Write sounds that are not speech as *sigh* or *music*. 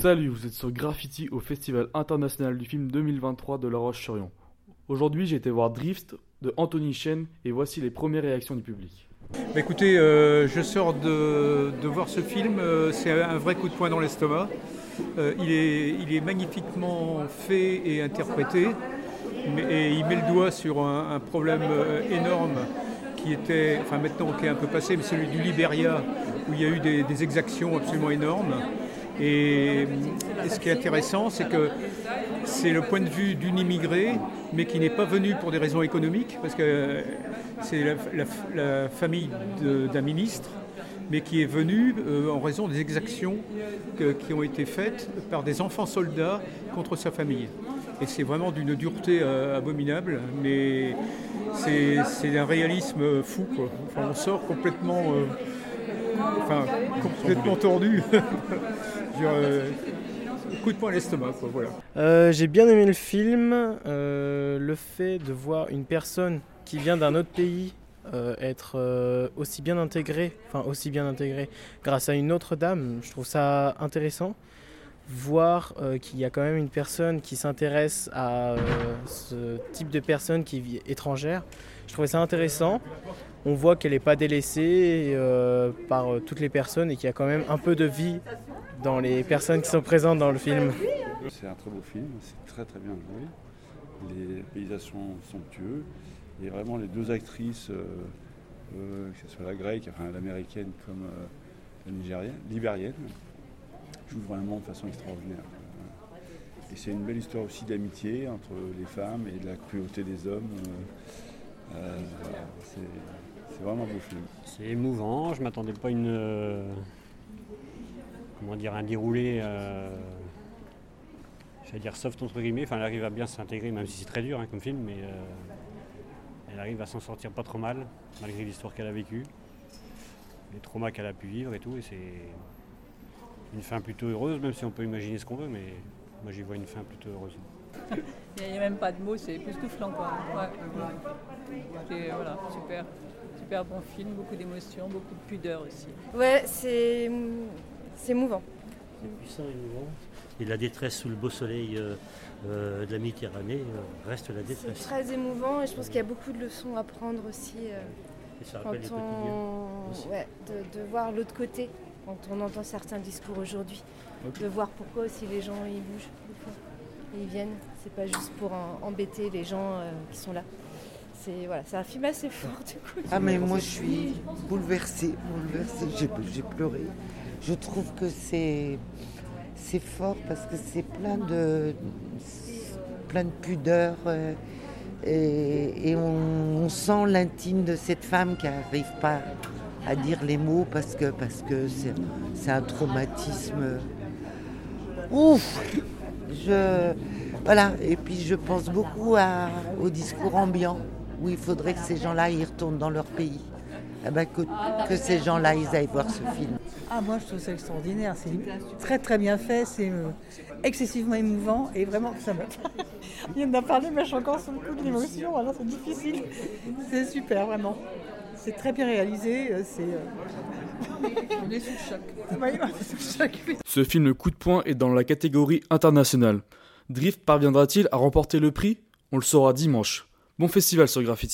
Salut, vous êtes sur Graffiti au Festival international du film 2023 de La Roche-sur-Yon. Aujourd'hui, j'ai été voir Drift de Anthony Chen et voici les premières réactions du public. Bah, écoutez, euh, je sors de, voir ce film, euh, c'est un vrai coup de poing dans l'estomac. Euh, il, est, magnifiquement fait et interprété, mais, et il met le doigt sur un, problème énorme qui était, enfin maintenant qui est un peu passé, mais celui du Liberia, où il y a eu des exactions absolument énormes. Et, ce qui est intéressant, c'est que c'est le point de vue d'une immigrée, mais qui n'est pas venue pour des raisons économiques, parce que c'est la, famille d'un ministre, mais qui est venue euh, en raison des exactions qui ont été faites par des enfants soldats contre sa famille. Et c'est vraiment d'une dureté euh, abominable, mais c'est c'est un réalisme fou. Enfin, on sort complètement, euh, enfin, complètement tordu. *laughs* Euh, coup de poing à l'estomac. Euh, j'ai bien aimé le film. euh, le fait de voir une personne qui vient d'un autre pays être aussi bien intégrée, enfin aussi bien intégrée grâce à une autre dame, je trouve ça intéressant. Voir qu'il y a quand même une personne qui s'intéresse à ce type de personne qui vit étrangère, je trouvais ça intéressant. On voit qu'elle n'est pas délaissée par toutes les personnes et qu'il y a quand même un peu de vie dans les personnes qui sont présentes dans le film. C'est un très beau film, c'est très très bien joué. Les paysages sont somptueux. Et vraiment les deux actrices, euh, euh, que ce soit la grecque, enfin l'américaine comme euh, la nigérienne, libérienne, jouent vraiment de façon extraordinaire. Et c'est une belle histoire aussi d'amitié entre les femmes et de la cruauté des hommes. Euh, euh, c'est c'est vraiment un beau film. C'est émouvant, je m'attendais pas à une. Comment dire, un déroulé. Euh, J'allais dire soft entre guillemets. Enfin, elle arrive à bien s'intégrer, même si c'est très dur hein, comme film, mais euh, elle arrive à s'en sortir pas trop mal, malgré l'histoire qu'elle a vécue, les traumas qu'elle a pu vivre et tout. Et c'est une fin plutôt heureuse, même si on peut imaginer ce qu'on veut, mais moi j'y vois une fin plutôt heureuse. *laughs* Il n'y a, même pas de mots, c'est époustouflant quoi. Ouais. C'est- voilà, super. Super bon film, beaucoup d'émotions, beaucoup de pudeur aussi. Ouais, c'est c'est émouvant. C'est puissant et émouvant. Et la détresse sous le beau soleil euh, euh, de la Méditerranée euh, reste la C'est détresse. très émouvant et je pense qu'il y a beaucoup de leçons à prendre aussi euh, Et ça quand rappelle les quotidiens. on... aussi. ouais, de, de voir l'autre côté quand on entend certains discours aujourd'hui. De voir pourquoi aussi les gens ils bougent des fois. Et ils viennent. C'est pas juste pour en- embêter les gens euh, qui sont là. C'est voilà, c'est un film assez fort du coup. Ah mais moi je suis bouleversée, bouleversée, j'ai pleuré. Je trouve que c'est, c'est fort parce que c'est plein de, plein de pudeur euh, et, on, sent l'intime de cette femme qui n'arrive pas à dire les mots parce que, parce que c'est, c'est un traumatisme. Ouf je, Voilà, et puis je pense beaucoup au discours ambiant où il faudrait que ces gens-là y retournent dans leur pays. Eh ben, que, que ces gens-là ils aillent voir ce film. Ah, moi, je trouve ça extraordinaire. C'est très, très bien fait. C'est euh, excessivement émouvant. Et vraiment, ça me. *laughs* Il en a parlé, mais je suis encore sur le coup de l'émotion. Alors, c'est difficile. C'est super, vraiment. C'est très bien réalisé. euh, C'est. *laughs* On est sous le choc. Oui, on est sous le choc. Ce film coup de poing est dans la catégorie internationale. Drift parviendra-t-il à remporter le prix? On le saura dimanche. Bon festival sur Graffiti.